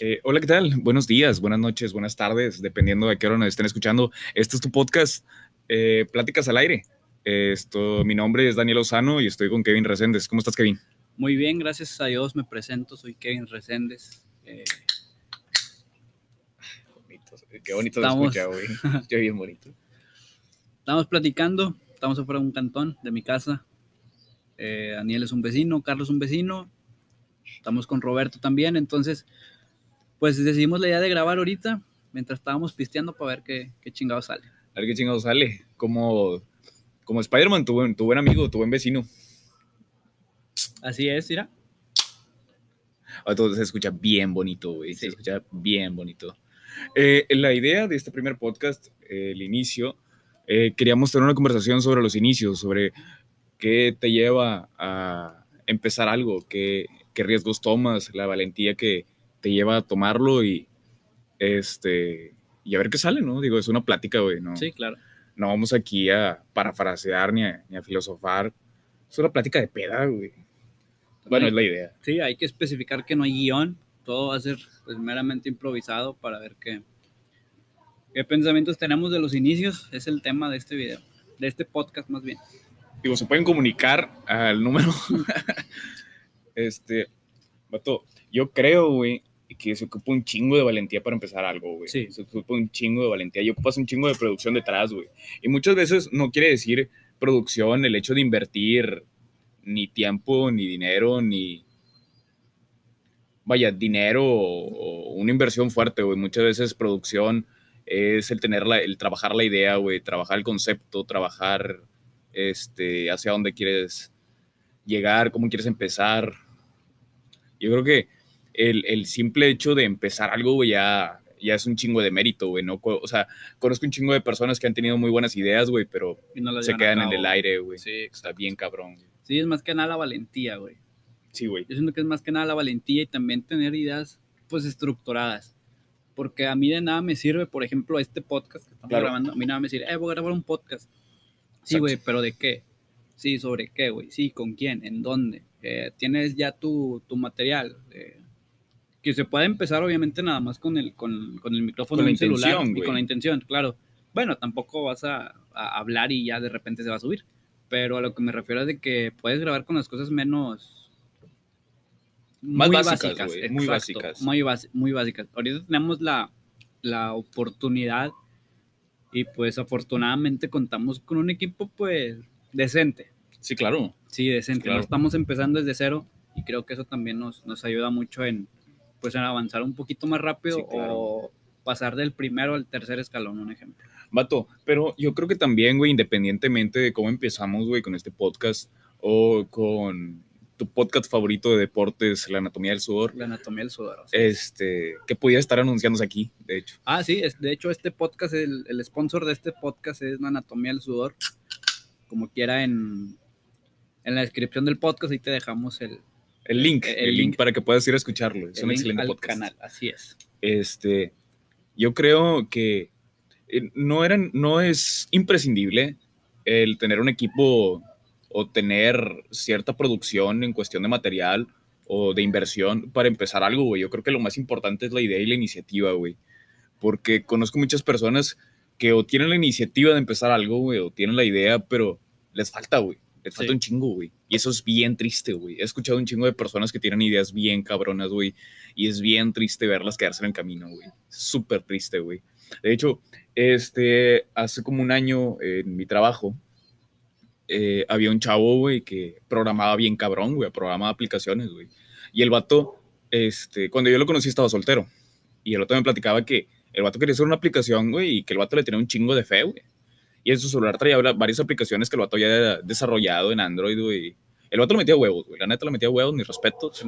Eh, hola, ¿qué tal? Buenos días, buenas noches, buenas tardes, dependiendo de qué hora nos estén escuchando. Este es tu podcast, eh, Pláticas al Aire. Esto, mi nombre es Daniel Lozano y estoy con Kevin Reséndez. ¿Cómo estás, Kevin? Muy bien, gracias a Dios. Me presento, soy Kevin Reséndez. Eh, bonito, qué bonito Estamos- escucha, güey. Qué bien bonito. estamos platicando, estamos afuera de un cantón de mi casa. Eh, Daniel es un vecino, Carlos es un vecino. Estamos con Roberto también, entonces, pues decidimos la idea de grabar ahorita, mientras estábamos pisteando para ver qué, qué chingado sale. A ver qué chingado sale. Como, como Spider-Man, tu, buen- tu buen amigo, tu buen vecino. Así es, mira. Entonces se escucha bien bonito, güey. Se Sí. escucha bien bonito. Eh, la idea de este primer podcast, eh, el inicio, eh, queríamos tener una conversación sobre los inicios, sobre qué te lleva a empezar algo, qué, qué riesgos tomas, la valentía que te lleva a tomarlo y, este, y a ver qué sale, ¿no? Digo, es una plática, güey, ¿no? Sí, claro. No vamos aquí a parafrasear ni a, ni a filosofar. Es una plática de peda, güey. Bueno, es la idea. Sí, hay que especificar que no hay guion, todo va a ser pues, meramente improvisado para ver qué, qué pensamientos tenemos de los inicios. Es el tema de este video, de este podcast más bien. Digo, se pueden comunicar al número. este, vato, yo creo, güey, que se ocupa un chingo de valentía para empezar algo, güey. Sí. Se ocupa un chingo de valentía y ocupas un chingo de producción detrás, güey. Y muchas veces no quiere decir producción el hecho de invertir ni tiempo, ni dinero, ni. Vaya, dinero o, o una inversión fuerte, güey. Muchas veces producción es el tener la, el trabajar la idea, güey, trabajar el concepto, trabajar este, hacia dónde quieres llegar, cómo quieres empezar. Yo creo que el, el simple hecho de empezar algo, güey, ya, ya es un chingo de mérito, güey, ¿no? O sea, conozco un chingo de personas que han tenido muy buenas ideas, güey, pero no se quedan en el aire, güey. Sí, Está bien cabrón. Sí, es más que nada la valentía, güey. Sí, güey. Yo siento que es más que nada la valentía y también tener ideas, pues, estructuradas. Porque a mí de nada me sirve, por ejemplo, este podcast que estamos Claro. grabando. A mí nada me sirve, eh, voy a grabar un podcast. Sí, güey, pero ¿de qué? Sí, ¿sobre qué, güey? Sí, ¿con quién? ¿En dónde? Eh, ¿Tienes ya tu, tu material? Eh, que se puede empezar, obviamente, nada más con el, con, con el micrófono Con de la un celular intención, y con la intención, claro. Bueno, tampoco vas a, a hablar y ya de repente se va a subir. Pero a lo que me refiero es de que puedes grabar con las cosas menos... Más básicas, güey, muy básicas. Muy, muy básicas. Ahorita tenemos la, la oportunidad y pues afortunadamente contamos con un equipo pues decente. Sí, claro. Sí, decente. Claro. No estamos empezando desde cero y creo que eso también nos, nos ayuda mucho en pues en avanzar un poquito más rápido Sí, claro. o pasar del primero al tercer escalón, un ejemplo. Vato, pero yo creo que también, güey, independientemente de cómo empezamos, güey, con este podcast o con tu podcast favorito de deportes, La Anatomía del Sudor, La anatomía del sudor. o sea. este, que pudiera estar anunciándose aquí, de hecho. Ah, sí, es, de hecho este podcast, el, el sponsor de este podcast es la anatomía del sudor. Como quiera en, en la descripción del podcast ahí te dejamos el, El link, El el, link, link. para que puedas ir a escucharlo. Es el un link excelente al podcast. canal, así es. Este, yo creo que eh, no, eran, no es imprescindible el tener un equipo o tener cierta producción en cuestión de material o de inversión para empezar algo, güey. Yo creo que lo más importante es la idea y la iniciativa, güey. Porque conozco muchas personas que o tienen la iniciativa de empezar algo, güey, o tienen la idea, pero les falta, güey. Les falta Sí. un chingo, güey. Y eso es bien triste, güey. He escuchado un chingo de personas que tienen ideas bien cabronas, güey. Y es bien triste verlas quedarse en el camino, güey. Súper triste, güey. De hecho, este, hace como un año en mi trabajo, eh, había un chavo, güey, que programaba bien cabrón, güey, programaba aplicaciones, güey. Y el vato, este, cuando yo lo conocí estaba soltero. Y el vato me platicaba que el vato quería hacer una aplicación, güey, y que el vato le tenía un chingo de fe, güey. Y en su celular traía varias aplicaciones que el vato había desarrollado en Android, güey. El vato le metía huevos, güey. La neta le metía huevos, mis respetos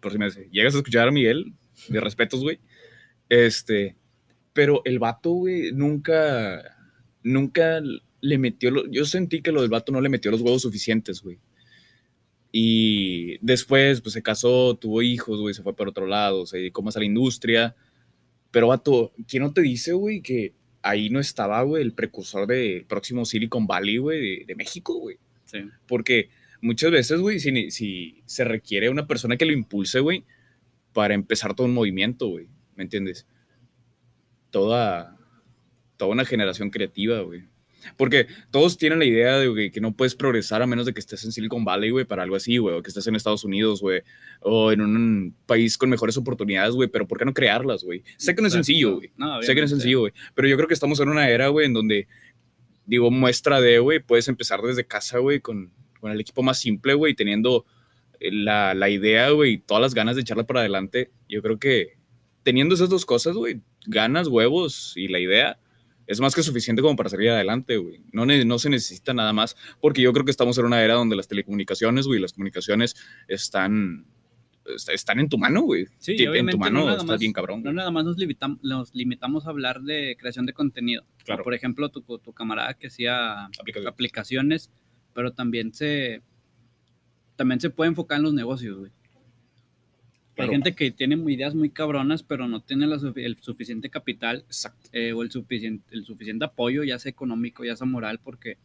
por si me llegas a escuchar a Miguel, de respetos, güey. Este, pero el vato, güey, nunca, nunca le metió, lo- yo sentí que lo del vato no le metió los huevos suficientes, güey. Y después, pues se casó, tuvo hijos, güey, se fue para otro lado, se dedicó más a la industria. Pero, vato, ¿quién no te dice, güey, que ahí no estaba, güey, el precursor del próximo Silicon Valley, güey, de, de México, güey? Sí. Porque muchas veces, güey, si, si se requiere una persona que lo impulse, güey, para empezar todo un movimiento, güey. ¿Me entiendes? Toda, toda una generación creativa, güey. Porque todos tienen la idea de güey, que no puedes progresar a menos de que estés en Silicon Valley, güey, para algo así, güey, o que estés en Estados Unidos, güey, o en un país con mejores oportunidades, güey, pero ¿por qué no crearlas, güey? Sé que no es sencillo, güey. No, sé que no es sencillo, güey, pero yo creo que estamos en una era, güey, en donde, digo, muestra de, güey, puedes empezar desde casa, güey, con, con el equipo más simple, güey, teniendo eh, la, la idea, güey, y todas las ganas de echarla para adelante. Yo creo que teniendo esas dos cosas, güey, ganas, huevos y la idea, es más que suficiente como para salir adelante, güey. No, no se necesita nada más, porque yo creo que estamos en una era donde las telecomunicaciones, güey, las comunicaciones están, est- están en tu mano, güey. Sí, en tu no mano nada está más- bien cabrón. No güey. nada más nos, limitam- nos limitamos a hablar de creación de contenido. Claro. Por ejemplo, tu, tu camarada que hacía Aplicaciones. aplicaciones, pero también se también se puede enfocar en los negocios, güey. Claro. Hay gente que tiene ideas muy cabronas, pero no tiene la el suficiente capital eh, o el suficiente, el suficiente apoyo, ya sea económico, ya sea moral, porque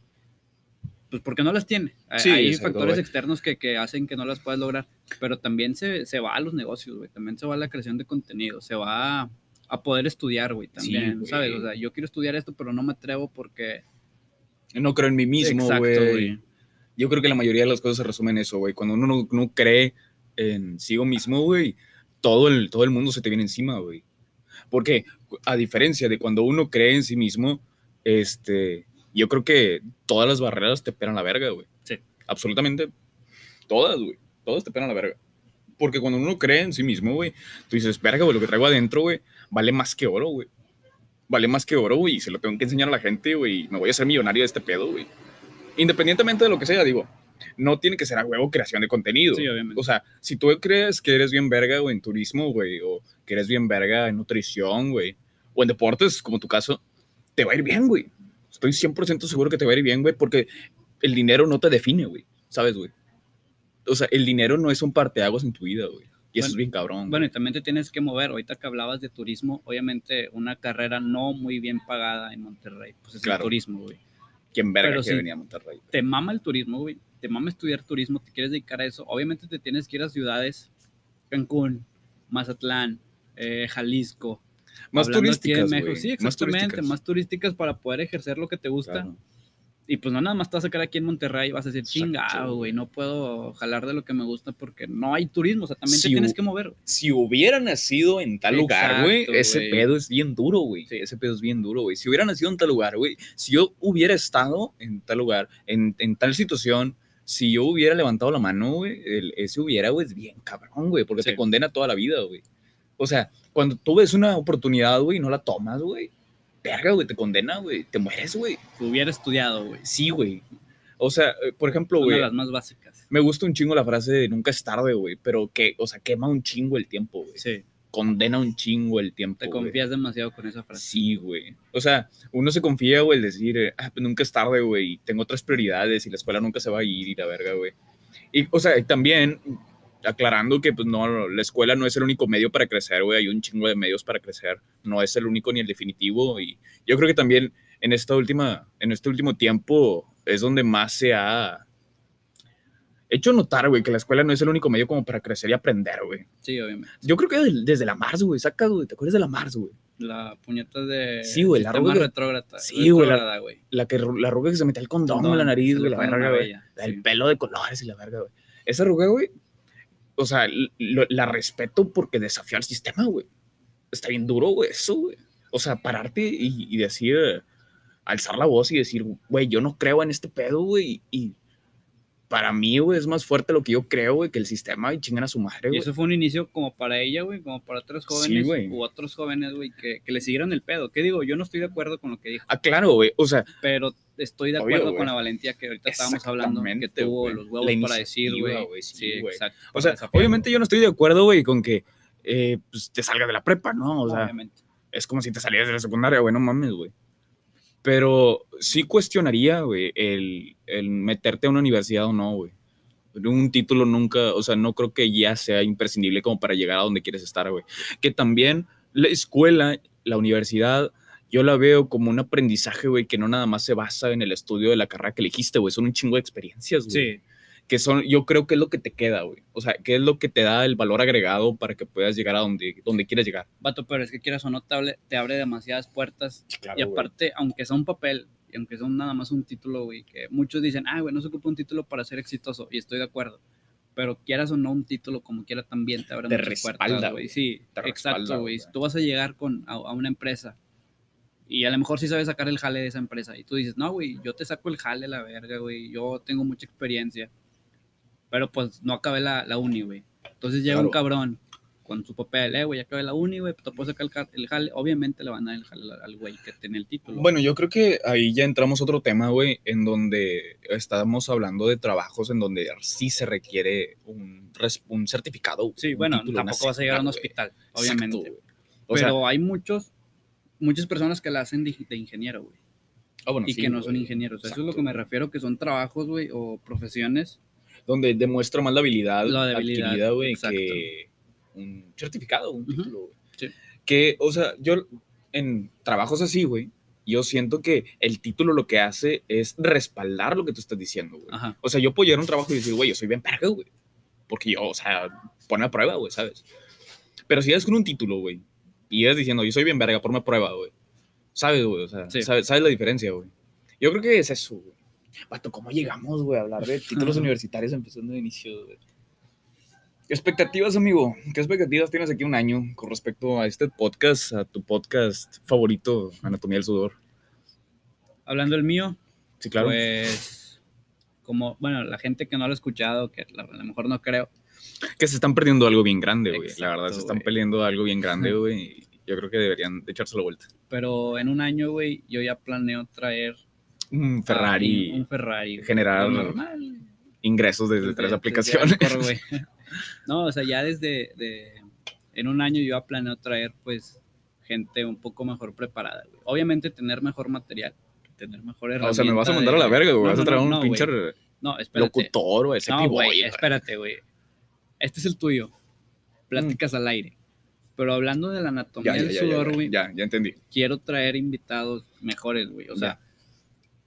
pues porque no las tiene. Hay- Sí, Hay factores güey. externos que, que hacen que no las puedas lograr, pero también se, se va a los negocios, güey. También se va a la creación de contenido, se va a, a poder estudiar, güey, también, güey. ¿sabes? O sea, yo quiero estudiar esto, pero no me atrevo porque... No creo en mí mismo, güey. Yo creo que la mayoría de las cosas se resumen en eso, güey. Cuando uno no, no cree en sí mismo, güey, todo el, todo el mundo se te viene encima, güey. Porque, a diferencia de cuando uno cree en sí mismo, este, yo creo que todas las barreras te pegan la verga, güey. Sí. Absolutamente todas, güey. Todas te pegan la verga. Porque cuando uno cree en sí mismo, güey, tú dices, verga, güey, lo que traigo adentro, güey, vale más que oro, güey. Vale más que oro, güey, y se lo tengo que enseñar a la gente, güey. y Me voy a hacer millonario de este pedo, güey. Independientemente de lo que sea, digo, no tiene que ser a huevo creación de contenido. Sí, obviamente. O sea, si tú crees que eres bien verga, güey, en turismo, güey, o que eres bien verga en nutrición, güey, o en deportes, como tu caso, te va a ir bien, güey. Estoy 100% seguro que te va a ir bien, güey, porque el dinero no te define, güey. ¿Sabes, güey? O sea, el dinero no es un parteaguas en tu vida, güey. Y eso Bueno, es bien cabrón. Bueno, y güey. también te tienes que mover. Ahorita que hablabas de turismo, obviamente una carrera no muy bien pagada en Monterrey, pues es Claro. el turismo, güey. ¿Quién verga pero que sí. venía a Monterrey? te mama el turismo, güey, te mama estudiar turismo, te quieres dedicar a eso, obviamente te tienes que ir a ciudades, Cancún, Mazatlán, eh, Jalisco. Más turísticas, México. Sí, Más exactamente, turísticas. más turísticas para poder ejercer lo que te gusta. Claro. Y pues no nada más te vas a sacar aquí en Monterrey y vas a decir, Exacto, chingado, güey, no puedo jalar de lo que me gusta porque no hay turismo, o sea, también Sí, te tienes que mover. si hubiera nacido en tal lugar, güey, Exacto, ese güey. pedo es bien duro, güey. Sí. Ese pedo es bien duro, güey. Si hubiera nacido en tal lugar, güey, si yo hubiera estado en tal lugar, en, en tal situación, si yo hubiera levantado la mano, güey, el- ese hubiera, güey, es bien cabrón, güey, porque Sí. te condena toda la vida, güey. O sea, cuando tú ves una oportunidad, güey, y no la tomas, güey, verga, güey, te condena, güey, te mueres, güey. Hubiera estudiado, güey. Sí, güey. O sea, eh, por ejemplo, Una güey, de las más básicas. me gusta un chingo la frase de nunca es tarde, güey, pero que, o sea, quema un chingo el tiempo, güey Sí, condena un chingo el tiempo. te güey. confías demasiado con esa frase. Sí, güey. O sea, uno se confía, güey, el decir, eh, ah, pues nunca es tarde, güey, y tengo otras prioridades y la escuela nunca se va a ir y la verga, güey. Y, o sea, y también aclarando que, pues no, la escuela no es el único medio para crecer, güey, hay un chingo de medios para crecer, no es el único ni el definitivo. Y yo creo que también en esta última, en este último tiempo es donde más se ha hecho notar, güey, que la escuela no es el único medio como para crecer y aprender, güey. Sí, obviamente. Yo creo que desde la Mars, güey, saca, güey, ¿te acuerdas de la Mars, güey? La puñeta de Sí, güey, la arruga- retrógrada. Sí, güey, la- que la arruga que se metía el condón Condón, en la nariz, güey, la verga, güey. El sí. pelo de colores y la verga, güey. Esa arruga, güey, o sea, lo- la respeto porque desafió al sistema, güey. Está bien duro, güey, eso, güey. O sea, pararte y, y decir, eh, alzar la voz y decir, güey, yo no creo en este pedo, güey. Y para mí, güey, es más fuerte lo que yo creo, güey, que el sistema y chingan a su madre, Y güey. eso fue un inicio como para ella, güey, como para otros jóvenes güey. u otros jóvenes, güey, que, que le siguieron el pedo. ¿Qué digo? Yo no estoy de acuerdo con lo que dijo, Ah, claro, güey. O sea, pero estoy de acuerdo con la valentía que ahorita estábamos hablando, que tuvo güey. los huevos para decir, güey. sí, Sí, exacto. o sea, obviamente yo no estoy de acuerdo, güey, con que eh, pues, te salgas de la prepa, ¿no? O sea, Obviamente. es como si te salieras de la secundaria, güey, no mames, güey. Pero sí cuestionaría, güey, el, el meterte a una universidad o no, güey. Un título nunca, o sea, no creo que ya sea imprescindible como para llegar a donde quieres estar, güey. Que también la escuela, la universidad, yo la veo como un aprendizaje, güey, que no nada más se basa en el estudio de la carrera que elegiste, güey. Son un chingo de experiencias, güey Sí, que son, yo creo que es lo que te queda, güey. O sea, que es lo que te da el valor agregado para que puedas llegar a donde, donde quieres llegar. Vato, pero es que quieras o no, te, hable- te abre demasiadas puertas. Claro, y aparte, aunque sea un papel, y aunque sea un- nada más un título, güey, que muchos dicen, ah, güey, no se ocupa un título para ser exitoso, y estoy de acuerdo. Pero quieras o no, un título como quiera también te abre Te muchas respalda, puertas, güey. güey. Sí, Te exacto, respalda, güey. güey. Tú vas a llegar con, a, a una empresa y a lo mejor sí sabes sacar el jale de esa empresa. Y tú dices, no, güey, yo te saco el jale, la verga, güey. Yo tengo mucha experiencia. Pero pues no acabé la, la uni, güey. Entonces llega un cabrón con su papel, eh, güey, ya acabé la uni, güey, te puedo sacar el, el jale. Obviamente le van a dar el jale al- güey que tiene el título. Bueno, yo creo que ahí ya entramos a otro tema, güey, en donde estamos hablando de trabajos en donde sí se requiere un, un certificado. sí, un bueno, título, tampoco vas a llegar a un hospital, obviamente. sea, pero hay muchos, muchas personas que la hacen de, de ingeniero, güey. ah, bueno, y sí, que no son ingenieros. Eso es lo que me refiero, que son trabajos, güey, o profesiones. Donde demuestra más la habilidad, La habilidad, adquirida, güey, que un certificado, un título, güey. Sí. Que, o sea, yo en trabajos así, güey, yo siento que el título lo que hace es respaldar lo que tú estás diciendo, güey. Ajá. O sea, yo puedo llegar a un trabajo y decir, güey, yo soy bien verga, güey. Porque yo, o sea, pone a prueba, güey, ¿sabes? Pero si eres con un título, güey, y eres diciendo, yo soy bien verga, ponme a prueba, güey. ¿Sabes, güey? O sea, Sí. ¿sabes, sabes la diferencia, güey? Yo creo que es eso, güey. Vato, ¿cómo llegamos, güey, a hablar de títulos universitarios empezando de inicio, güey? Expectativas, amigo. ¿Qué expectativas tienes aquí un año con respecto a este podcast, a tu podcast favorito, Anatomía del Sudor? Hablando del mío, Sí, claro. pues, como, bueno, la gente que no lo ha escuchado, que a lo mejor no creo, que se están perdiendo algo bien grande, güey. La verdad, se están perdiendo algo bien grande, güey. Yo creo que deberían de echarse la vuelta. pero en un año, güey, yo ya planeo traer Un a Ferrari, un, un Ferrari. generar normal, ingresos desde desde- tres aplicaciones. No, o sea, ya desde, de- en un año yo planeo traer, pues, gente un poco mejor preparada, güey. Obviamente tener mejor material, tener mejor herramienta. o sea, me vas a mandar a la verga, güey. No, Vas a traer no, un pinche locutor o ese No, güey, espérate, güey. Este es el tuyo. Pláticas al aire. Pero hablando de la anatomía Ya, ya, del sudor, güey, ya, ya entendí. quiero traer invitados mejores, güey. O sea,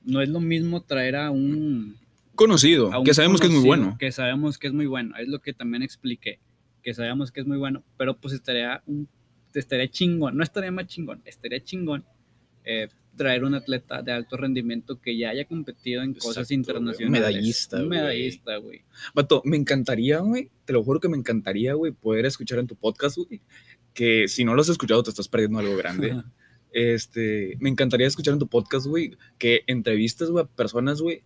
no es lo mismo traer a un... Conocido, a un que sabemos que es muy bueno. Que sabemos que es muy bueno. Es lo que también expliqué. Que sabemos que es muy bueno. Pero pues estaría un... Estaría chingón. No estaría más chingón. Estaría chingón eh, traer un atleta de alto rendimiento que ya haya competido en cosas Exacto, internacionales. medallista, Un güey. medallista, güey. Vato, me encantaría, güey. Te lo juro que me encantaría, güey, poder escuchar en tu podcast, güey. Que si no lo has escuchado, te estás perdiendo algo grande. Este, me encantaría escuchar en tu podcast, güey, que entrevistas, güey, a personas, güey,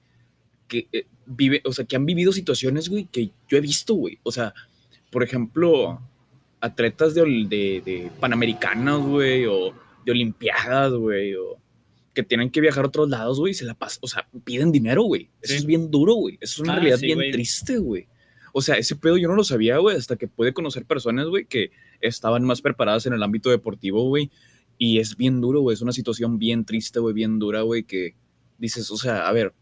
que eh, vive, o sea, que han vivido situaciones, güey, que yo he visto, güey. O sea, por ejemplo, atletas de, de, de panamericanas, güey, o de olimpiadas, güey, o que tienen que viajar a otros lados, güey, se la pasan, o sea, piden dinero, güey. Eso Sí. es bien duro, güey. Eso es una Ah, realidad sí, bien triste, güey. O sea, ese pedo yo no lo sabía, güey, hasta que pude conocer personas, güey, que estaban más preparadas en el ámbito deportivo, güey. Y es bien duro, güey. Es una situación bien triste, güey, bien dura, güey, que dices, o sea, a ver,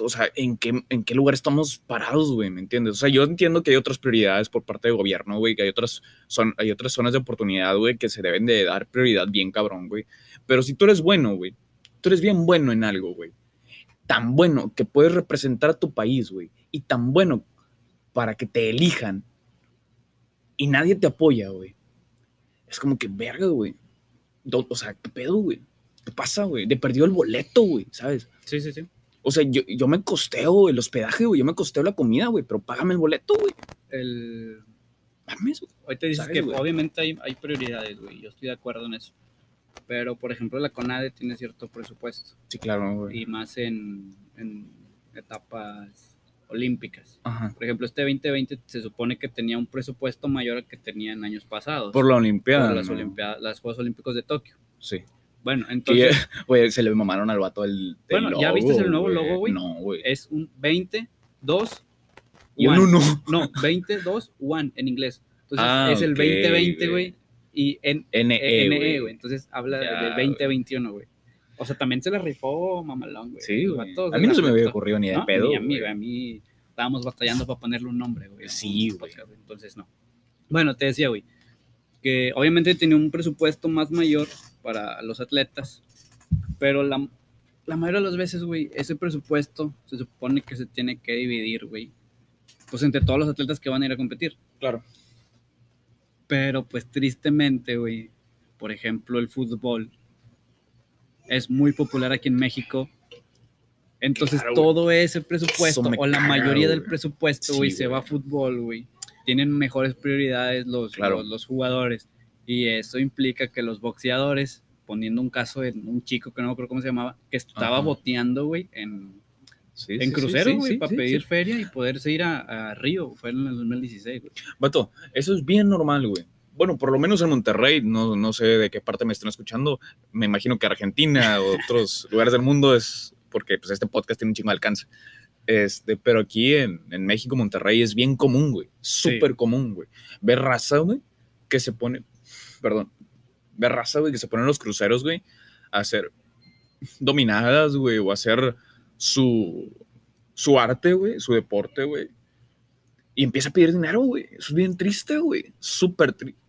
o sea, ¿en qué, en qué lugar estamos parados, güey? ¿Me entiendes? O sea, yo entiendo que hay otras prioridades por parte del gobierno, güey, que hay otras, son, hay otras zonas de oportunidad, güey, que se deben de dar prioridad bien cabrón, güey. Pero si tú eres bueno, güey, tú eres bien bueno en algo, güey. Tan bueno que puedes representar a tu país, güey. Y tan bueno para que te elijan. Y nadie te apoya, güey. Es como que verga, güey. O sea, ¿qué pedo, güey? ¿Qué pasa, güey? De perdió el boleto, güey, ¿sabes? Sí, sí, sí. O sea, yo, yo me costeo el hospedaje, güey. Yo me costeo la comida, güey. Pero págame el boleto, güey. El, Mames, güey. Ahorita dices ¿Sabes, que güey? obviamente hay, hay prioridades, güey. Yo estoy de acuerdo en eso. Pero, por ejemplo, la CONADE tiene cierto presupuesto. Sí, claro, güey. Y más en, en etapas olímpicas. Ajá. Por ejemplo, este 2020 se supone que tenía un presupuesto mayor al que tenía en años pasados. Por la Olimpiada. por las, ¿no? Olimpiadas, las Juegos Olímpicos de Tokio. Sí. Bueno, entonces ya- Güey, se le mamaron al vato del Bueno, ¿ya logo, viste el nuevo logo, güey? No, güey. es un 20, 2, Y un one. uno. No, 20, 2, 1 en inglés. Entonces Ah, es el ok, 2020, güey. Y en NE, NE, güey. güey. Entonces habla Ya, del 2021, güey. O sea, también se la rifó mamalón, güey. Sí, güey. vato A mí no se me había ocurrido ni de No, pedo. ni a mí, güey. A mí estábamos batallando para ponerle un nombre, güey. Sí, güey. Entonces, no. Bueno, te decía, güey, que obviamente tenía un presupuesto más mayor para los atletas, pero la, la mayoría de las veces, güey, ese presupuesto se supone que se tiene que dividir, güey, pues entre todos los atletas que van a ir a competir. Claro. Pero pues tristemente, güey, por ejemplo, el fútbol es muy popular aquí en México. Entonces Claro, todo ese presupuesto, o la mayoría del güey. presupuesto, Sí, güey, se va a fútbol, güey. Tienen mejores prioridades los, Claro. los, los jugadores. Y eso implica que los boxeadores, poniendo un caso de un chico que no me acuerdo cómo se llamaba, que estaba Ajá. boteando, güey, en, Sí, en sí, crucero, güey, para pedir feria y poderse ir a, a Río. Fue en el 2016, güey. Eso es bien normal, güey. Bueno, por lo menos en Monterrey, no, no sé de qué parte me están escuchando. Me imagino que Argentina o otros lugares del mundo es porque pues, este podcast tiene un chingo de alcance. Este, pero aquí en, en México, Monterrey es bien común, güey. Súper común, güey. Ver raza, güey, que se pone, perdón, ver raza, güey, que se pone en los cruceros, güey, a hacer dominadas, güey, o a hacer su, su arte, güey, su deporte, güey. Y empieza a pedir dinero, güey. Eso es bien triste, güey. Súper triste.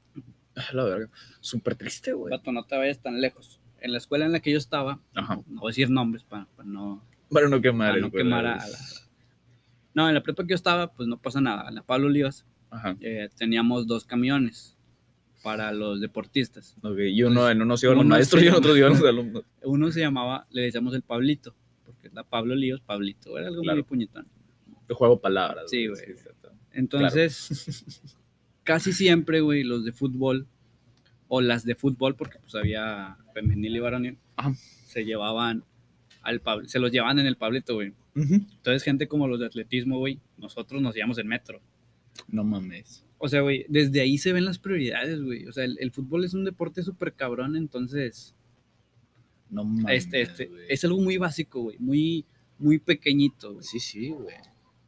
La verga. Súper triste, güey. Vato, no te vayas tan lejos. En la escuela en la que yo estaba, Ajá. no voy a decir nombres para, para no, Para no quemar. para no quemar a, a la... No, en la prepa que yo estaba, pues no pasa nada. En la Pablo Olivas eh, teníamos dos camiones para los deportistas. Ok, yo no, en unos iban los Uno maestros y en otros iban los alumnos. Uno se llamaba, le decíamos el Pablito, porque la Pablo Olivas, Pablito, era algo Claro. muy puñetón. Yo juego palabras. Sí, güey. Entonces, casi siempre, güey, los de fútbol, o las de fútbol, porque pues había femenil y varonil, Ajá. se llevaban al Pablo, se los llevaban en el Pablito, güey. Entonces, gente como los de atletismo, güey, nosotros nos llevamos en metro. No mames. O sea, güey, desde ahí se ven las prioridades, güey. O sea, el, el fútbol es un deporte súper cabrón, entonces, No mames. este, este, es algo muy básico, güey, muy, muy pequeñito, güey. Sí, sí, güey.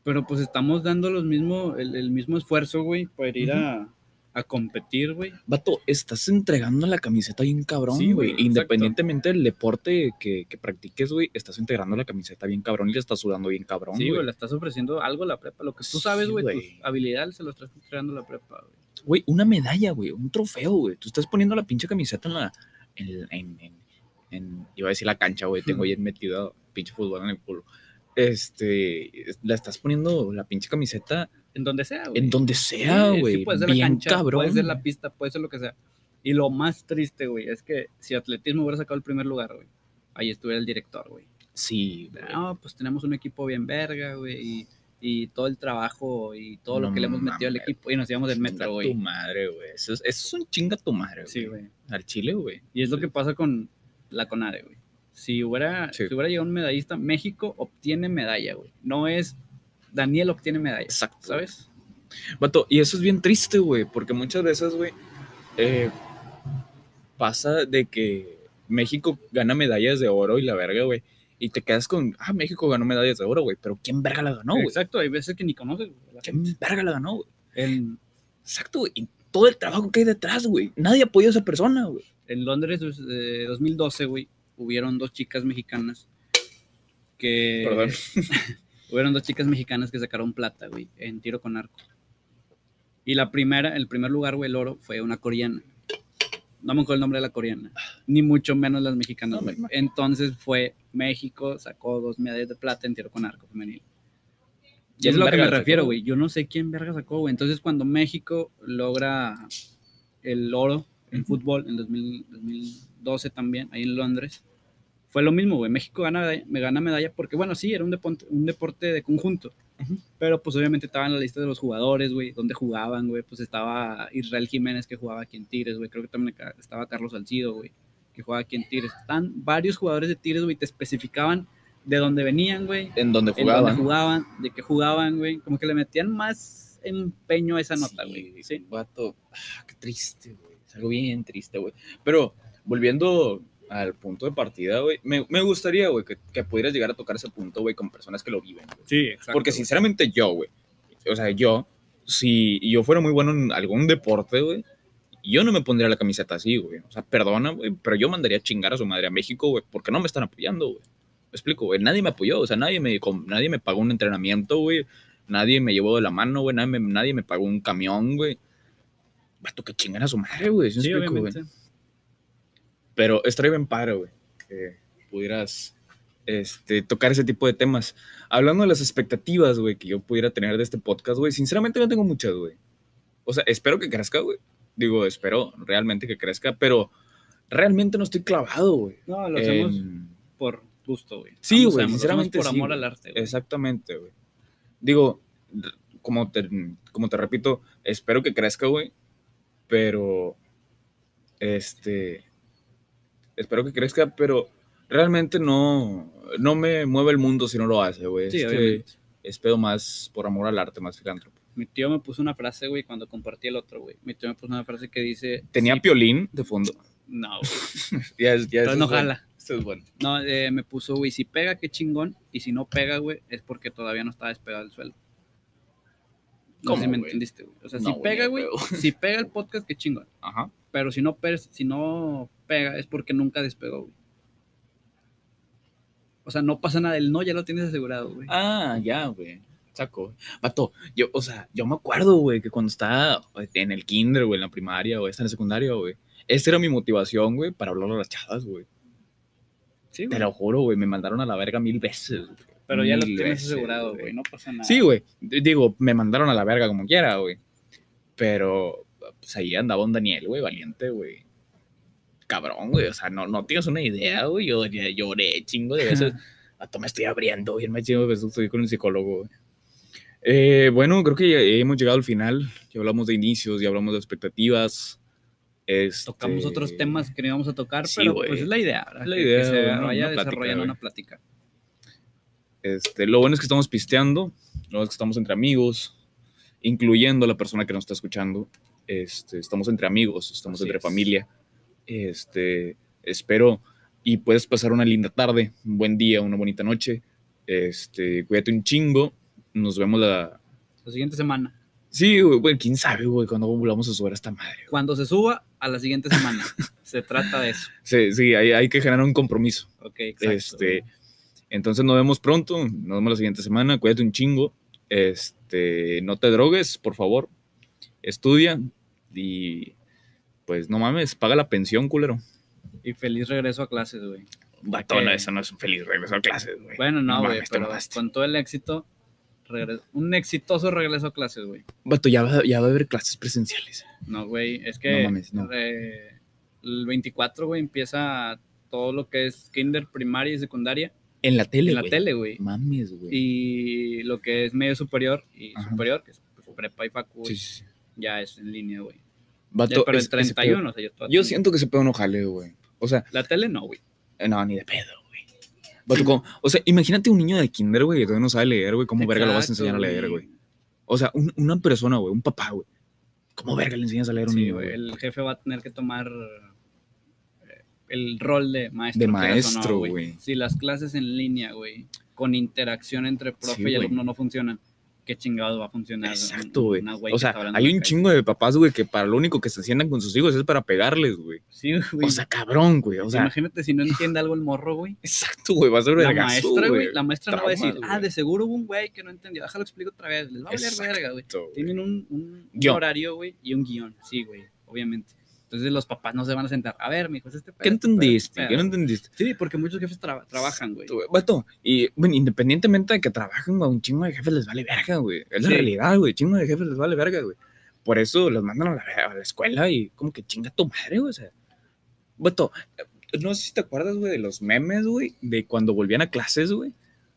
Pero pues estamos dando los mismo, el, el mismo esfuerzo, güey, para ir a, a competir, güey. Vato, estás entregando la camiseta bien cabrón, Sí, güey. Independientemente del deporte que, que practiques, güey, estás entregando la camiseta bien cabrón y le estás sudando bien cabrón, Sí, güey. güey, le estás ofreciendo algo a la prepa. Lo que tú sabes, Sí, güey, güey. tus habilidades se lo estás entregando a la prepa, güey. Güey, una medalla, güey, un trofeo, güey. Tú estás poniendo la pinche camiseta en la. En, en, en- en- iba a decir la cancha, güey. Tengo ahí metido pinche fútbol en el culo. Este. La estás poniendo la pinche camiseta En donde sea, güey. en donde sea, Sí, güey. sí, puede ser bien la cancha, cabrón. puede ser la pista, puede ser lo que sea. Y lo más triste, güey, es que si atletismo hubiera sacado el primer lugar, güey, ahí estuviera el director, güey. Sí, güey. No, pues tenemos un equipo bien verga, güey, y, y todo el trabajo y todo lo No que le hemos metido al equipo y nos íbamos del metro, tu güey. madre, güey. Eso, es- eso es un chinga tu madre, güey. Sí, güey. Al chile, güey. Y es lo que pasa con la CONADE, güey. Si hubiera, Sí. si hubiera llegado un medallista, México obtiene medalla, güey. No es Daniel obtiene medalla, Exacto. ¿sabes? Vato, y eso es bien triste, güey, porque muchas veces, güey, eh, pasa de que México gana medallas de oro y la verga, güey, y te quedas con, ah, México ganó medallas de oro, güey, pero ¿quién verga la ganó, güey? Exacto, hay veces que ni conoces, güey, gente. ¿Quién verga la ganó, güey? Exacto, güey, y todo el trabajo que hay detrás, güey, nadie apoya a esa persona, güey. en Londres de 2012, güey, hubieron dos chicas mexicanas que... Perdón. hubieron dos chicas mexicanas que sacaron plata, güey, en tiro con arco. Y la primera, el primer lugar, güey, el oro, fue una coreana. No me acuerdo el nombre de la coreana, ni mucho menos las mexicanas. No, güey. Entonces fue México, sacó dos medallas de plata en tiro con arco femenil. Y ¿Quién es a lo que me refiero, güey. Yo no sé quién verga sacó, güey. Entonces, cuando México logra el oro en fútbol en 2000 2012 también, ahí en Londres, fue lo mismo, güey. México gana, medalla- me gana medalla porque, bueno, sí, era un deporte, un deporte de conjunto. Ujú. Pero pues obviamente estaba en la lista de los jugadores, güey, donde jugaban, güey. Pues estaba Israel Jiménez que jugaba aquí en Tigres, güey. Creo que también estaba Carlos Salcido, güey, que jugaba aquí en Tigres. Están varios jugadores de Tigres, güey, te especificaban de dónde venían, güey, En donde en dónde jugaban. jugaban, de qué jugaban, güey. Como que le metían más empeño a esa nota, Sí, güey. Sí. Vato, ah, qué triste, güey. Es algo bien triste, güey. Pero volviendo al punto de partida, güey, me, me gustaría, güey, que, que pudieras llegar a tocar ese punto, güey, con personas que lo viven. Sí, exacto. Porque sinceramente yo, güey, o sea, yo, si yo fuera muy bueno en algún deporte, güey, yo no me pondría la camiseta así, güey. O sea, perdona, güey, pero yo mandaría a chingar a su madre a México, güey, porque no me están apoyando, güey. Me explico, güey. Nadie me apoyó, o sea, nadie me, nadie me pagó un entrenamiento, güey. Nadie me llevó de la mano, güey. Nadie me, nadie me pagó un camión, güey. Vato, que chingar a su madre, güey. ¿sí me Sí, explico. Pero estaría bien padre, güey, que pudieras este, tocar ese tipo de temas. Hablando de las expectativas, güey, que yo pudiera tener de este podcast, güey, sinceramente no tengo muchas, güey. O sea, espero que crezca, güey. Digo, espero realmente que crezca, pero realmente no estoy clavado, güey. No, lo hacemos por gusto, güey. Sí, güey, lo sinceramente por sí, amor güey. al arte, güey. Exactamente, güey. Digo, como te, como te repito, espero que crezca, güey, pero, este, espero que crezca, pero realmente no, no me mueve el mundo si no lo hace, güey. Sí, Este, es pedo más por amor al arte, más filántropo. Mi tío me puso una frase, güey, cuando compartí el otro, güey. Mi tío me puso una frase que dice... Tenía sí- piolín de fondo. No, güey. Ya, es- ya Entonces no bueno. jala. Esto es bueno. No, eh, me puso, güey, si pega, qué chingón. Y si no pega, güey, es porque todavía no está despegado del suelo. No sé si ¿Cómo, me entendiste, güey. O sea, No, si pega, güey, si pega el podcast, qué chingón. Ajá. Pero si no, si no pega, es porque nunca despegó, güey. O sea, no pasa nada. El no ya lo tienes asegurado, güey. Ah, ya, güey. Saco. Vato, yo, o sea, yo me acuerdo, güey, que cuando estaba en el kinder, güey, en la primaria, o en la secundaria, güey. Esa era mi motivación, güey, para hablar a las chavas, güey. Sí, Te lo juro, güey, me mandaron a la verga mil veces. güey. Pero ya lo tienes veces, asegurado, güey. No pasa nada. Sí, güey. Digo, me mandaron a la verga como quiera, güey. Pero, pues ahí andaba un Daniel, güey, valiente, güey. Cabrón, güey. O sea, no, no tienes una idea, güey. Yo ya lloré chingo de veces. Hasta me estoy abriendo, bien me chingo de veces estoy con el psicólogo, güey. Eh, bueno, creo que ya hemos llegado al final. Ya hablamos de inicios, ya hablamos de expectativas. Este, Tocamos otros temas que no íbamos a tocar, Sí, pero pues es la idea, ¿verdad? Es la idea, que se vaya una desarrollando una plática. Este, lo bueno es que estamos pisteando, lo bueno es que estamos entre amigos, incluyendo a la persona que nos está escuchando. Este, estamos entre amigos, estamos Así entre es. familia. Este, espero y puedes pasar una linda tarde, un buen día, una bonita noche. Este, cuídate un chingo. Nos vemos la. La siguiente semana. Sí, güey, quién sabe, güey, cuando volvamos a subir a esta madre. güey. Cuando se suba, a la siguiente semana. se trata de eso. Sí, sí, hay, hay que generar un compromiso. Ok, exacto. Este, entonces nos vemos pronto, nos vemos la siguiente semana, cuídate un chingo, este, no te drogues, por favor, estudia y pues no mames, paga la pensión, culero. Y feliz regreso a clases, güey. Ok. eso no es un feliz regreso a clases, güey. Bueno, no, güey, pero con todo el éxito, regre- un exitoso regreso a clases, güey. Vato, ya va, ya va a haber clases presenciales. No, güey, es que No mames, no. eh, el 24, güey, empieza todo lo que es kinder, primaria y secundaria En la tele, en la tele, güey. Mames, güey. Y lo que es medio superior y Ajá. superior, que es pues, prepa y facu, Sí, sí, ya es en línea, güey. Pero es- el ese 31, pedo- o sea, yo Yo siento que ese pedo no jale, güey. O sea, La tele no, güey. eh, no, ni de pedo, güey. Como- o sea, imagínate un niño de kinder, güey, que todavía no sabe leer, güey. ¿Cómo verga lo vas a enseñar a leer, güey? O sea, un- una persona, güey, un papá, güey. ¿Cómo verga le enseñas a leer a un Sí, niño, güey? El jefe va a tener que tomar el rol de maestro. De no, maestro, güey. Si las clases en línea, güey, con interacción entre profe Sí, y alumno no funcionan, ¿qué chingado va a funcionar? Exacto, güey. O sea, hay un chingo de papás, güey, que para lo único que se sientan con sus hijos es para pegarles, güey. Sí, güey. O sea, cabrón, güey. O sea, Imagínate si no entiende algo el morro, güey. exacto, güey. Va a ser La vergazo, maestra, güey, la maestra no va a decir, ah, de seguro hubo un güey que no entendió, déjalo explico otra vez, les va a valer verga, güey. Tienen un, un- horario, güey, y un guion, sí, güey, obviamente. Entonces los papás no se van a sentar, a ver, mijo, es este pedo, ¿Qué este pedo, entendiste? ¿Qué no pedo". entendiste? Sí, porque muchos jefes tra- trabajan, güey. Vato, y bueno, independientemente de que trabajen, güey, un chingo de jefes les vale verga, güey. Es la realidad, güey. Chingo de jefes les vale verga, güey. Por eso los mandan a la, a la escuela y como que chinga tu madre, güey. O sea, vato, eh, no sé si te acuerdas, güey, de los memes, güey, de cuando volvían a clases, güey.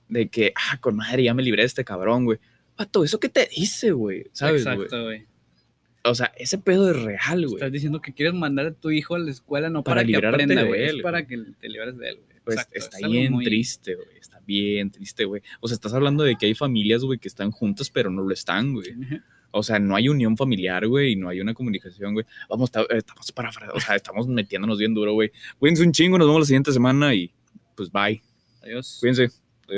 De que, ah, con madre, ya me libré de este cabrón, güey. Vato, ¿eso qué te dice, güey? ¿Sabes, güey? Exacto, güey. O sea, ese pedo es real, güey. Estás diciendo que quieres mandar a tu hijo a la escuela no Para para, que aprenda, de güey, es para que te libres de él, güey. Pues Exacto, está es bien muy- triste, güey. Está bien triste, güey. O sea, estás hablando de que hay familias, güey, que están juntas, pero no lo están, güey. O sea, no hay unión familiar, güey, y no hay una comunicación, güey. Vamos, eh, estamos para, o sea, estamos metiéndonos bien duro, güey. Cuídense un chingo, nos vemos la siguiente semana y pues bye. Adiós. Cuídense.